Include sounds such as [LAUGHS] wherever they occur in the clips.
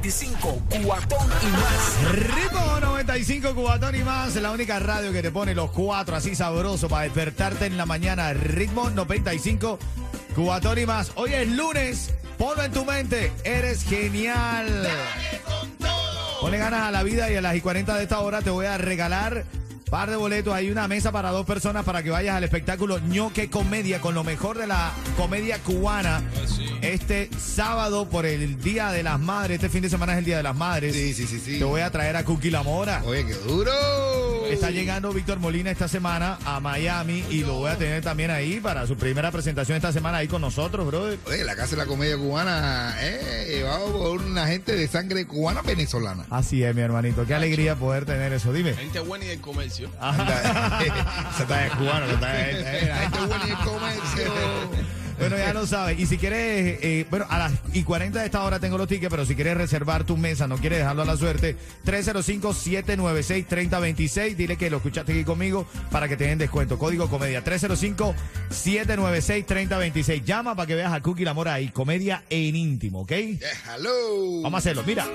95, cuatón y más. Ritmo 95, Cubatón y más, la única radio que te pone los cuatro así sabroso para despertarte en la mañana. Ritmo 95, Cubatón y más. Hoy es lunes, ponlo en tu mente, eres genial. Ponle ganas a la vida y a las y 40 de esta hora te voy a regalar par de boletos. Hay una mesa para dos personas para que vayas al espectáculo ñoque comedia con lo mejor de la comedia cubana. Este sábado por el Día de las Madres, este fin de semana es el Día de las Madres. Sí, sí, sí, sí. Te voy a traer a Cookie La Mora. Oye, qué duro. Está llegando Víctor Molina esta semana a Miami y lo voy a tener también ahí para su primera presentación esta semana ahí con nosotros, brother. Oye, la Casa de la Comedia Cubana, eh, llevado por una gente de sangre cubana venezolana. Así es, mi hermanito. Qué alegría poder tener eso. Dime. Gente buena y del comercio. Esa [LAUGHS] está de cubano, que está de- [LAUGHS] eh, la gente buena y el comercio. Bueno, ya lo sabes. Y si quieres, eh, bueno, a las y 40 de esta hora tengo los tickets, pero si quieres reservar tu mesa, no quieres dejarlo a la suerte, 305-796-3026. Dile que lo escuchaste aquí conmigo para que te den descuento. Código Comedia, 305-796-3026. Llama para que veas a Cookie La Mora ahí, comedia en íntimo, ¿ok? Eh, hello. Vamos a hacerlo. Mira,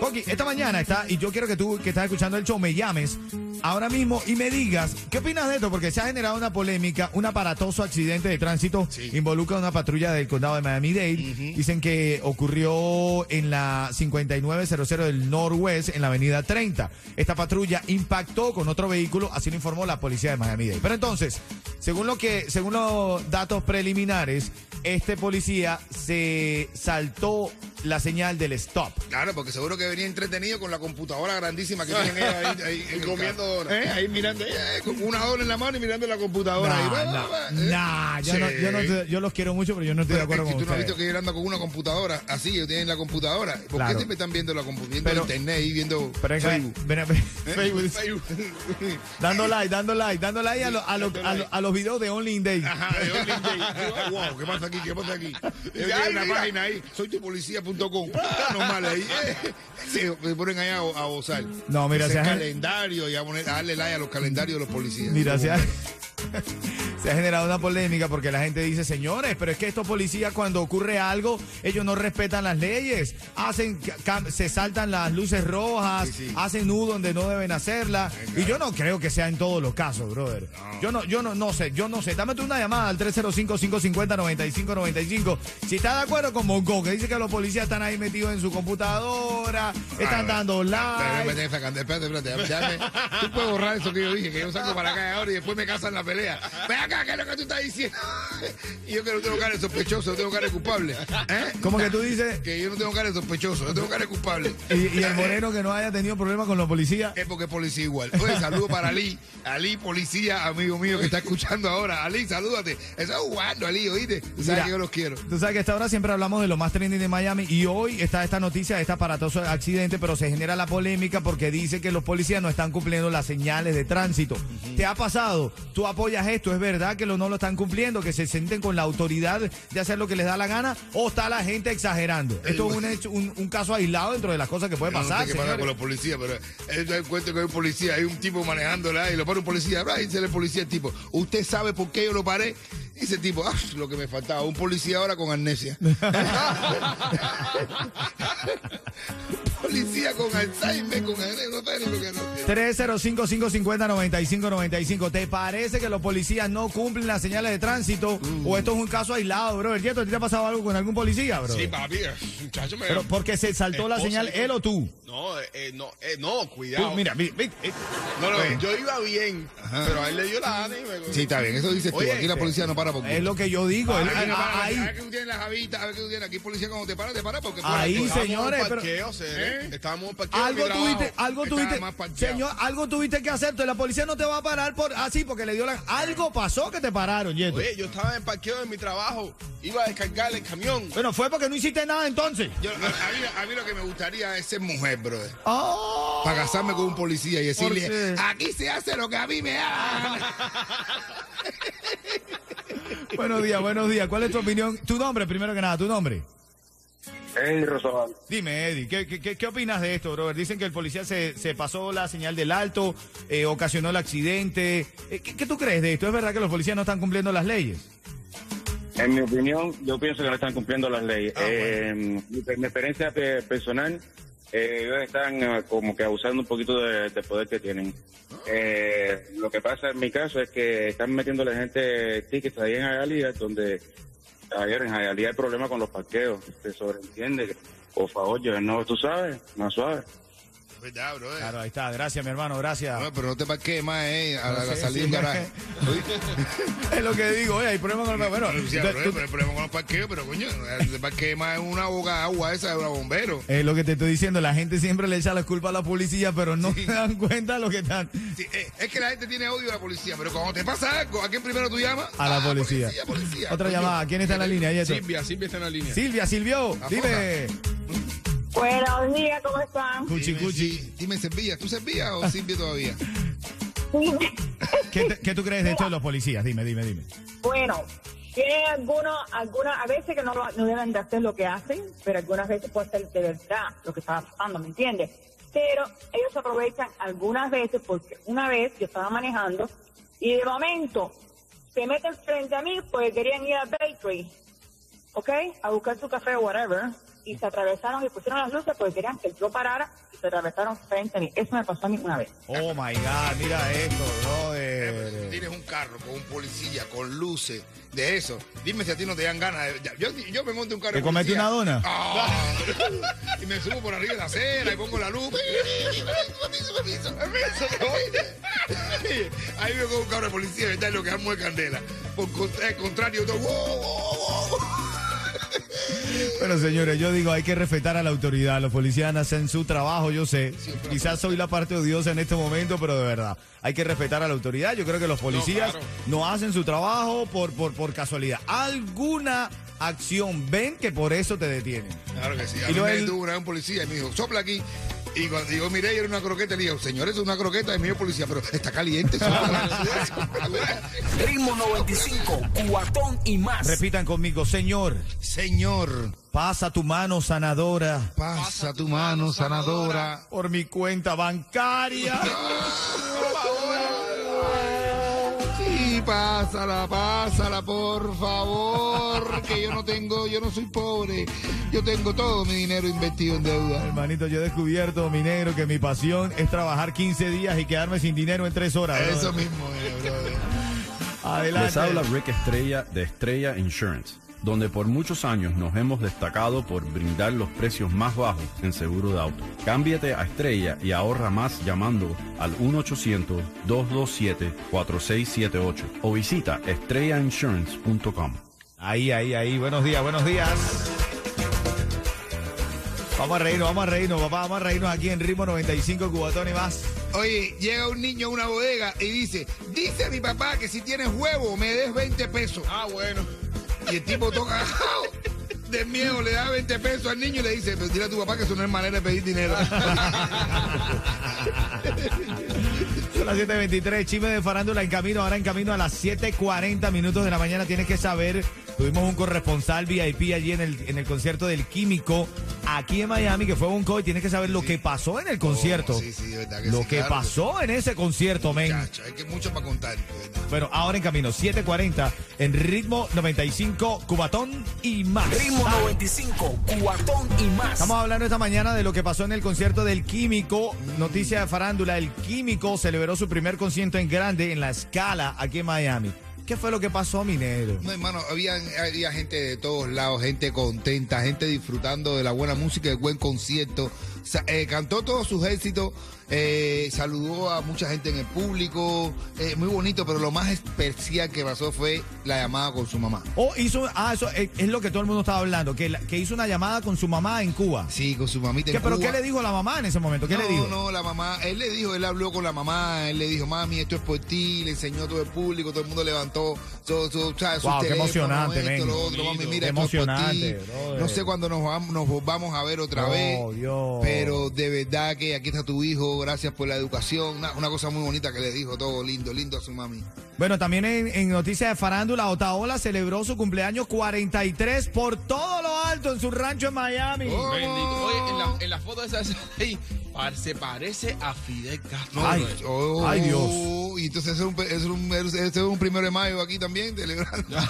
Coqui, esta mañana está, y yo quiero que tú que estás escuchando el show me llames ahora mismo y me digas qué opinas de esto, porque se ha generado una polémica, un aparatoso accidente de tránsito involucra a una patrulla del condado de Miami-Dade. Dicen que ocurrió en la 5900 del Northwest, en la avenida 30. Esta patrulla impactó con otro vehículo, así lo informó la policía de Miami-Dade. Pero entonces, según lo que, según los datos preliminares, este policía se saltó la señal del stop. Claro, porque seguro que venía entretenido con la computadora grandísima que tienen ahí, ahí [LAUGHS] comiendo. Eh, ahí mirando, eh, con una dona en la mano y mirando la computadora. Nah, va, eh. nah, yo, no, yo, no yo los quiero mucho, pero yo no estoy de Pero acuerdo es que con tú no has ustedes. visto que ellos andan con una computadora así, ellos tienen la computadora. ¿Por Claro. qué siempre están viendo la computadora? Viendo Pero- internet y viendo Pero Facebook. ven a ¿Eh? Facebook. Facebook. [LAUGHS] Dando like, dando like, dando like a, lo- a, lo- a, lo- a los videos de Only in Day. Ajá, de Only Day. [LAUGHS] Digo, wow, ¿qué pasa aquí? ¿Qué pasa aquí? [LAUGHS] Ellos Ay, una mira. página ahí, soytupolicía.com. Normal ahí. eh. Se, ponen ahí a, a gozar. No, mira, Ese calendario y a, poner, a darle like a los calendarios de los policías. Mira, [LAUGHS] se ha generado una polémica porque la gente dice, señores, pero es que estos policías cuando ocurre algo, ellos no respetan las leyes, hacen, se saltan las luces rojas, Sí, sí. hacen nudo donde no deben hacerla. Y yo no creo que sea en todos los casos, brother. Yo no, yo no, no sé, yo no sé. Dame tú una llamada al 305-550-9595. Si estás de acuerdo con Monco, que dice que los policías están ahí metidos en su computadora, están dando like. Espérate, espérate. déjame- Tú puedes borrar eso que yo dije, que yo salgo para acá ahora y después me casan la pelea. Ven acá, ¿qué es lo que tú estás diciendo? [LAUGHS] Y yo que no tengo cara de sospechoso, no tengo cara de culpable. ¿Eh? Como que tú dices, Que yo no tengo cara de sospechoso, no tengo cara de culpable. [LAUGHS] y, y el moreno que no haya tenido problemas con los policías. Es porque es policía igual. Oye, saludo para Ali. Ali, policía, amigo mío que está escuchando ahora. Ali, salúdate. Eso es jugando, Ali, oíste. Tú sabes Mira, que yo los quiero. Tú sabes que a esta hora siempre hablamos de lo más trending de Miami y hoy está esta noticia este aparatoso accidente, pero se genera la polémica porque dice que los policías no están cumpliendo las señales de tránsito. ¿Te ha pasado? ¿Tú apoyas esto? ¿Es verdad que lo, no lo están cumpliendo? ¿Que se sienten con la autoridad de hacer lo que les da la gana? ¿O está la gente exagerando? Esto es un, hecho- un, un caso aislado dentro de las cosas que puede Yo no pasar. sé qué pasa con los policías, pero él da cuenta que hay un policía, hay un tipo manejándola y lo para un policía, y dice el policía el tipo, ¿usted sabe por qué yo lo paré? Y ese tipo, ah, lo que me faltaba, un policía ahora con amnesia. [LAUGHS] [LAUGHS] policía con Alzheimer, con no sabe ni lo que no. 305-550-9595. ¿Te parece que los policías no cumplen las señales de tránsito? ¿O esto es un caso aislado, bro? ¿El ¿a ti te ha pasado algo con algún policía, bro? Sí, papi, muchacho me. Pero porque se saltó la señal él o tú. No, eh, eh, no, eh, no, cuidado. Tú, mira, mi- mi- eh, no, no, yo iba bien, pero a él le dio la y me. Sí, está bien, eso dices tú. Oye, Aquí la policía no para porque. es lo que yo digo. él- Aquí no para, ahí, a ver que tú tienes la javita, a ver que tú tienes aquí policía cuando te para, te para porque Ahí, por- se- señores, pero- Parqueo, Cere, ¿Eh? Estábamos algo tuviste, algo tuviste, señor, algo tuviste que hacer. La policía no te va a parar por así porque le dio la. Algo pasó que te pararon, Yeto. Oye, yo estaba en parqueo de mi trabajo, iba a descargar el camión. Bueno, fue porque no hiciste nada entonces. Yo- a, mí, a mí lo que me gustaría es ser mujer, brother. Oh. Para casarme con un policía y decirle, aquí se hace lo que a mí me haga. [LAUGHS] buenos días, buenos días. ¿Cuál es tu opinión? Tu nombre, primero que nada, tu nombre. Eddie Rosabal. Dime, Eddie, ¿qué, qué, qué- qué opinas de esto, brother? Dicen que el policía se, se pasó la señal del alto, eh, ocasionó el accidente. Eh, ¿qué, qué tú crees de esto? ¿Es verdad que los policías no están cumpliendo las leyes? En mi opinión, yo pienso que no están cumpliendo las leyes. Ah, Eh, mi, mi experiencia pe- personal, eh, ellos están eh, como que abusando un poquito de, de poder que tienen. Eh, lo que pasa en mi caso es que están metiendo la gente tickets ahí en Hialeah, donde ayer en Hialeah hay problema con los parqueos. Se sobreentiende por favor, no, tú sabes, más suave. Es verdad, bro. eh. Claro, ahí está. Gracias, mi hermano, gracias. No, pero no te parquees más, eh, a la, No la sé, salida sí, del garaje. [LAUGHS] es lo que digo, oye, hay problemas con el... Bueno, tú- bro, tú- pero el problema con los parqueos, pero coño, el parqueo más es una boca de agua esa de una bombero. es lo que te estoy diciendo, la gente siempre le echa la culpa a la policía, pero no se dan cuenta de lo que están... Sí, eh, es que la gente tiene odio a la policía, pero cuando te pasa algo, ¿a quién primero tú llamas? A la Ah, policía. policía, policía. Otra Coño. llamada, ¿quién está en la línea? Silvia, Silvia está en la línea. Silvia, Silvio, dime. Buenos días, ¿cómo están? Cuchi, Dime, cuchi. dime, Servilla, ¿tú servías o Silvia todavía? ¿Qué, te- qué tú crees de esto de los policías? Dime, dime, dime. Bueno, tienen algunos, algunas, a veces que no, lo- no deben de hacer lo que hacen, pero algunas veces puede ser de verdad lo que está pasando, ¿me entiendes? Pero ellos se aprovechan algunas veces porque una vez yo estaba manejando y de momento se meten frente a mí porque querían ir a Bakery, ¿ok? A buscar su café o whatever. Y se atravesaron y pusieron las luces porque querían que yo parara y se atravesaron frente a mí. Eso me pasó a mí una vez. Oh my God, mira esto, brother. Tienes un carro con un policía, con luces, de eso. Dime si a ti no te dan ganas. de- yo, yo me monto un carro ¿Te de policía. una dona? Ah, y me subo por arriba de la acera y pongo la luz. Ahí veo con un carro de policía, ¿verdad? Lo que amo es candela. Por el contrario, todo. Pero señores, yo digo, hay que respetar a la autoridad. Los policías hacen su trabajo, yo sé. Quizás soy la parte odiosa en este momento, pero de verdad, hay que respetar a la autoridad. Yo creo que los policías no, claro. hacen su trabajo por, por, por casualidad. Alguna acción ven que por eso te detienen. Claro que sí. A Y mí me detuvo una un policía y me dijo, sopla aquí. Y cuando yo miré y era una croqueta, le dije, señor, eso es una croqueta, es mío policía, pero está caliente. [LAUGHS] sóplala". Ritmo 95, cuatón y más. Repitan conmigo, Señor, señor, pasa tu mano sanadora pasa tu mano sanadora. por mi cuenta bancaria. [LAUGHS] Sí, pásala, pásala, por favor, que yo no tengo, yo no soy pobre, yo tengo todo mi dinero invertido en deuda. Hermanito, yo he descubierto, mi negro, que mi pasión es trabajar 15 días y quedarme sin dinero en 3 horas. Eso brother. mismo, eh, brother. Adelante. Les habla Rick Estrella de Estrella Insurance, donde por muchos años nos hemos destacado por brindar los precios más bajos en seguro de auto. Cámbiate a Estrella y ahorra más llamando al 1-800-227-4678 o visita estrellainsurance.com. Ahí, ahí, ahí. Buenos días, buenos días. Vamos a reírnos, vamos a reírnos, papá. Vamos a reírnos aquí en Ritmo 95 Cubatón y más. Oye, llega un niño a una bodega y dice, dice mi papá que si tienes huevo me des 20 pesos. Ah, bueno. Y el tipo toca de miedo, le da 20 pesos al niño y le dice, pero dile a tu papá que eso no es manera de pedir dinero. Son las 7.23, chisme de farándula en camino, ahora en camino a las 7.40 minutos de la mañana. Tienes que saber, tuvimos un corresponsal VIP allí en el, en el concierto del Químico, aquí en Miami, que fue un y tienes que saber lo que pasó en el concierto. Oh, sí, sí, de verdad que lo sí, que claro. pasó en ese concierto, men. Hay que mucho para contar. Bueno, ahora en camino, 7.40, en ritmo 95, Cubatón y más. Ritmo Dale. 95, cuatón y más. Estamos hablando esta mañana de lo que pasó en el concierto del Químico. Noticia de farándula, el Químico celebró su primer concierto en grande en la escala aquí en Miami. ¿Qué fue lo que pasó, minero? No, hermano, había, había gente de todos lados, gente contenta, gente disfrutando de la buena música, del buen concierto. Eh, cantó todos sus éxitos, eh, saludó a mucha gente en el público, eh, muy bonito, pero lo más especial que pasó fue la llamada con su mamá. Oh, hizo, ah, eso es, es lo que todo el mundo estaba hablando, que, la- que hizo una llamada con su mamá en Cuba. Sí, con su mamita ¿Qué, en ¿Pero Cuba. qué le dijo la mamá en ese momento? ¿Qué no, le dijo? No, la mamá, él le dijo, él habló con la mamá, él le dijo, mami, esto es por ti, le enseñó a todo el público, todo el mundo levantó su, su, ¿sabes? Wow, qué emocionante, esto, men. lo otro, mami, mira, Qué esto es por emocionante, ti. No sé cuándo nos vamos, nos volvamos a ver otra Oh, vez, Dios. pero de verdad que aquí está tu hijo, gracias por la educación. Una cosa muy bonita que le dijo, todo lindo, lindo a su mami. Bueno, también en, en noticias de farándula, Otaola celebró su cumpleaños 43 por todo lo alto en su rancho en Miami. Oh. Bendito. Oye, en la, en la foto esa ahí, [LAUGHS] par- se parece a Fidel Castro. Ay, Oh, Ay, Dios. Y entonces es un, es un, es un primero de mayo aquí también, celebrando. [LAUGHS]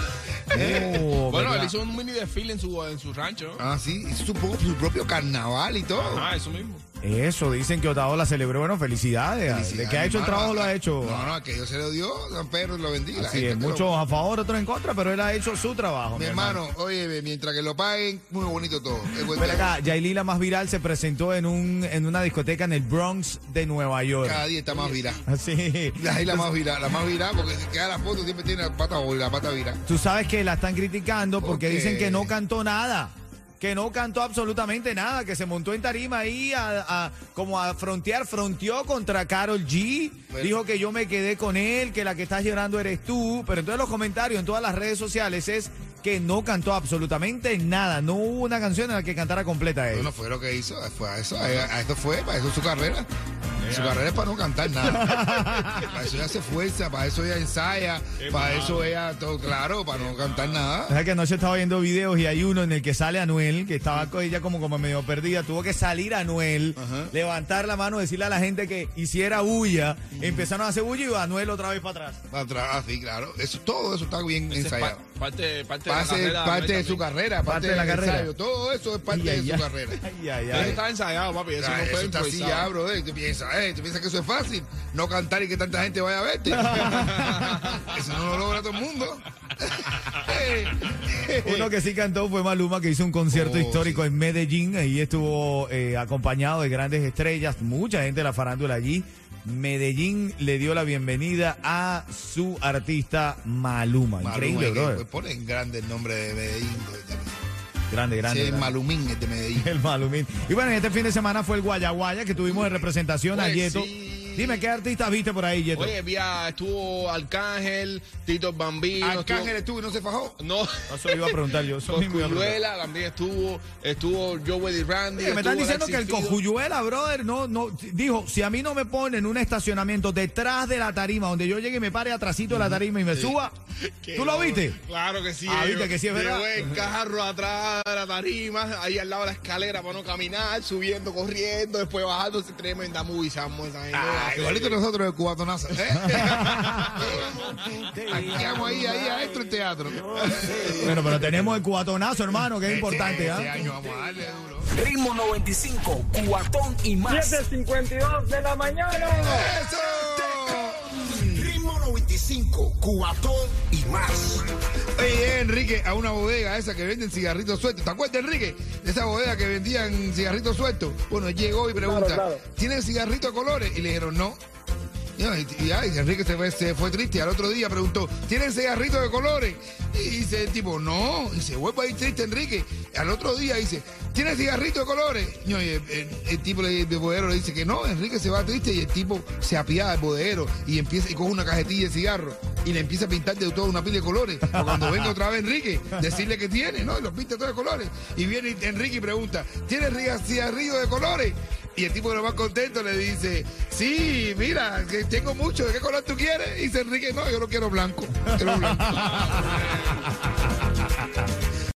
Oh, bueno, ¿verdad? él hizo un mini desfile en su, en su rancho. ah, sí, hizo su propio carnaval y todo. Ah, eso mismo. Eso, dicen que Otaola celebró. Bueno, felicidades. Felicidades, De que ha hecho el trabajo, lo ha hecho. No, no, que Dios se lo dio, San Pedro lo bendiga. La es, que lo- muchos a favor, otros en contra, pero él ha hecho su trabajo. Mi hermano, oye, mientras que lo paguen, muy bonito todo. Tema. acá, Yailin, la más viral, se presentó en un en una discoteca en el Bronx de Nueva York. Cada día está más viral. [LAUGHS] Así. [LAUGHS] La isla más viral, la más viral, porque si queda la foto siempre tiene la pata, la pata viral. Tú sabes que la están criticando porque dicen que no cantó nada. Que no cantó absolutamente nada, que se montó en tarima ahí a, a- como a frontear, fronteó contra Carol G. Bueno. Dijo que yo me quedé con él, que la que estás llorando eres tú. Pero entonces los comentarios en todas las redes sociales es que no cantó absolutamente nada. No hubo una canción en la que cantara completa él. Bueno, fue lo que hizo, fue a eso, a, a esto fue, para eso es su carrera. Su carrera es para no cantar nada. [LAUGHS] para eso ella hace fuerza, para eso ella ensaya, para eso ella, todo claro, para no cantar nada. O sea que anoche estaba viendo videos y hay uno en el que sale Anuel, que estaba con ella como, como medio perdida. Tuvo que salir Anuel, Ajá. levantar la mano, decirle a la gente que hiciera bulla. Empezaron a hacer bulla y Anuel otra vez para atrás. Para atrás, así, claro. Eso, todo eso está bien Ese es ensayado. pa- parte, parte, de la Parte, carrera parte de Anuel su carrera, parte, Parte de la del carrera. ensayo, todo eso es parte Ay, ay, de su ay. carrera. Ay, ay, Eso está ensayado, papi. Eso no fue está así ya, bro. eh. Tú piensas, eh, tú piensas que eso es fácil. No cantar y que tanta gente vaya a verte. [LAUGHS] eso no lo logra todo el mundo. [LAUGHS] Uno que sí cantó fue Maluma, que hizo un concierto Oh, histórico sí. en Medellín. Ahí estuvo eh, acompañado de grandes estrellas, mucha gente de la farándula allí. Medellín le dio la bienvenida a su artista Maluma. Increíble, Maluma, brother. pues, ponen grande el nombre de Medellín. Grande, grande. Sí, grande. Malumín es de Medellín. [LAUGHS] El Malumín. Y bueno, este fin de semana fue el Guayaguaya que tuvimos en representación a Pues Yeto. sí. Dime, ¿qué artistas viste por ahí, Yeto? Oye, vía, estuvo Arcángel, Tito Bambino. Arcángel estuvo y no se fajó. No. Eso iba a preguntar yo. Eso mismo iba a preguntar. Coscuyuela también estuvo, estuvo Joey y Randy. Oye, me están diciendo que el. Cojuyuela, brother, no, no, dijo, si a mí no me ponen un estacionamiento detrás de la tarima, donde yo llegue y me pare atrasito de la tarima y me suba, [LAUGHS] ¿tú lo viste? Claro que sí. Ah, viste que sí es verdad. El carro atrás de la tarima, ahí al lado de la escalera para no caminar, subiendo, corriendo, después bajando, tremenda movie, esa gente. Ah, igualito nosotros el cubatonazo. ¿eh? [LAUGHS] Aquí vamos ahí, ahí adentro el teatro. Bueno, pero tenemos el cubatonazo, hermano, que es importante, Este ¿ah? año vamos a darle duro. Ritmo 95, cuatón y más. 7.52 de la mañana. ¡Eso! Ritmo 95, cuatón y más. Oye, Enrique, a una bodega esa que venden cigarritos sueltos. ¿Te acuerdas, Enrique? De esa bodega que vendían cigarritos sueltos. Bueno, él llegó y pregunta, Claro, claro. ¿tienen cigarritos de colores? Y le dijeron, no. Y, ay, Enrique se fue, triste. Al otro día preguntó, ¿tienen cigarritos de colores? Y dice el tipo, no. Y se vuelve ahí triste, Enrique. Al otro día dice, ¿tienen cigarritos de colores? Y oye, el, el tipo, el bodeguero le dice que no. Enrique se va triste y el tipo se apiada del bodeguero y empieza y coge una cajetilla de cigarro y le empieza a pintar de toda una pila de colores. Cuando venga otra vez Enrique, decirle que tiene, ¿no? Y los pinta todos de colores. Y viene Enrique y pregunta, ¿tienes cigarrillos de colores? Y el tipo lo más contento le dice, sí, mira, que tengo mucho, ¿de qué color tú quieres? Y dice Enrique, no, yo lo quiero blanco. Quiero blanco. [LAUGHS]